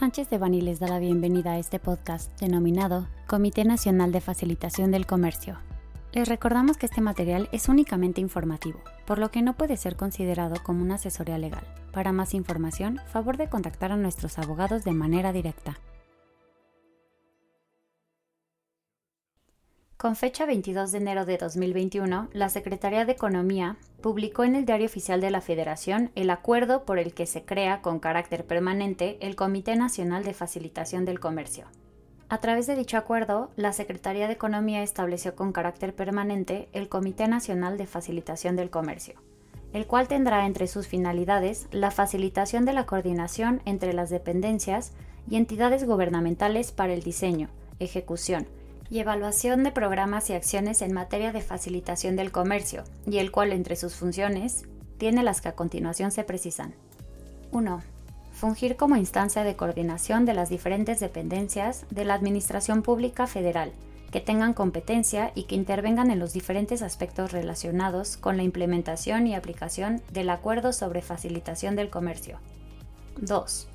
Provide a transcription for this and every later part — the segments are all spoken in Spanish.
Sánchez de Bani les da la bienvenida a este podcast denominado Comité Nacional de Facilitación del Comercio. Les recordamos que este material es únicamente informativo, por lo que no puede ser considerado como una asesoría legal. Para más información, favor de contactar a nuestros abogados de manera directa. Con fecha 22 de enero de 2021, la Secretaría de Economía publicó en el Diario Oficial de la Federación el acuerdo por el que se crea con carácter permanente el Comité Nacional de Facilitación del Comercio. A través de dicho acuerdo, la Secretaría de Economía estableció con carácter permanente el Comité Nacional de Facilitación del Comercio, el cual tendrá entre sus finalidades la facilitación de la coordinación entre las dependencias y entidades gubernamentales para el diseño, ejecución, y evaluación de programas y acciones en materia de facilitación del comercio, y el cual entre sus funciones tiene las que a continuación se precisan. 1. Fungir como instancia de coordinación de las diferentes dependencias de la Administración Pública Federal, que tengan competencia y que intervengan en los diferentes aspectos relacionados con la implementación y aplicación del Acuerdo sobre Facilitación del Comercio. 2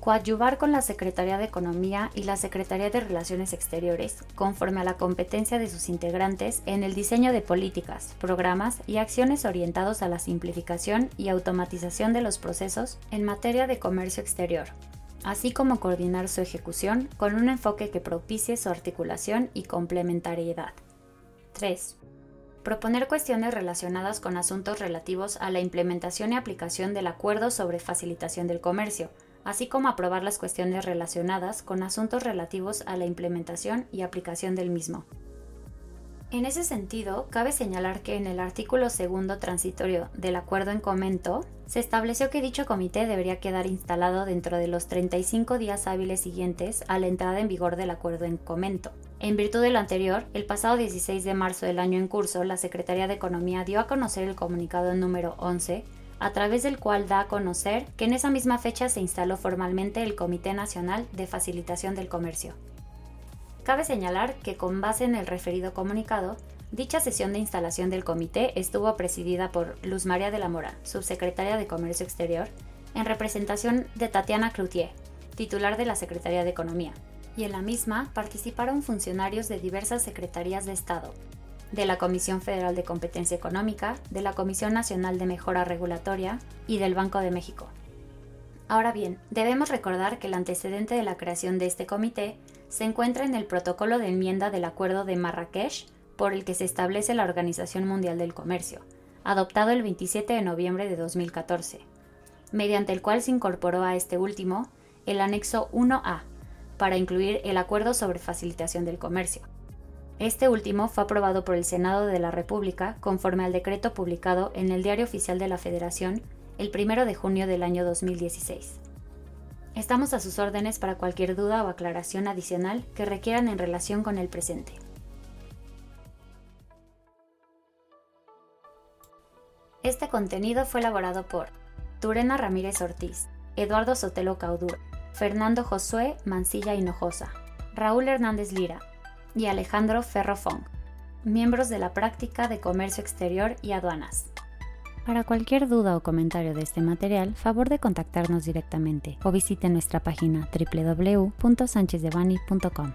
coadyuvar con la Secretaría de Economía y la Secretaría de Relaciones Exteriores, conforme a la competencia de sus integrantes en el diseño de políticas, programas y acciones orientados a la simplificación y automatización de los procesos en materia de comercio exterior, así como coordinar su ejecución con un enfoque que propicie su articulación y complementariedad. 3. Proponer cuestiones relacionadas con asuntos relativos a la implementación y aplicación del Acuerdo sobre Facilitación del Comercio, así como aprobar las cuestiones relacionadas con asuntos relativos a la implementación y aplicación del mismo. En ese sentido, cabe señalar que en el artículo segundo transitorio del acuerdo en comento, se estableció que dicho comité debería quedar instalado dentro de los 35 días hábiles siguientes a la entrada en vigor del acuerdo en comento. En virtud de lo anterior, el pasado 16 de marzo del año en curso, la Secretaría de Economía dio a conocer el comunicado número 11 a través del cual da a conocer que en esa misma fecha se instaló formalmente el Comité Nacional de Facilitación del Comercio. Cabe señalar que con base en el referido comunicado, dicha sesión de instalación del comité estuvo presidida por Luz María de la Mora, subsecretaria de Comercio Exterior, en representación de Tatiana Cloutier, titular de la Secretaría de Economía, y en la misma participaron funcionarios de diversas secretarías de Estado, de la Comisión Federal de Competencia Económica, de la Comisión Nacional de Mejora Regulatoria y del Banco de México. Ahora bien, debemos recordar que el antecedente de la creación de este comité se encuentra en el protocolo de enmienda del Acuerdo de Marrakech por el que se establece la Organización Mundial del Comercio, adoptado el 27 de noviembre de 2014, mediante el cual se incorporó a este último el anexo 1A para incluir el Acuerdo sobre Facilitación del Comercio, este último fue aprobado por el Senado de la República conforme al decreto publicado en el Diario Oficial de la Federación el 1 de junio del año 2016. Estamos a sus órdenes para cualquier duda o aclaración adicional que requieran en relación con el presente. Este contenido fue elaborado por Turena Ramírez Ortiz, Eduardo Sotelo Caudur, Fernando Josué Mancilla Hinojosa, Raúl Hernández Lira, y Alejandro Ferrofong, miembros de la práctica de comercio exterior y aduanas. Para cualquier duda o comentario de este material, favor de contactarnos directamente o visite nuestra página www.sanchezdevani.com.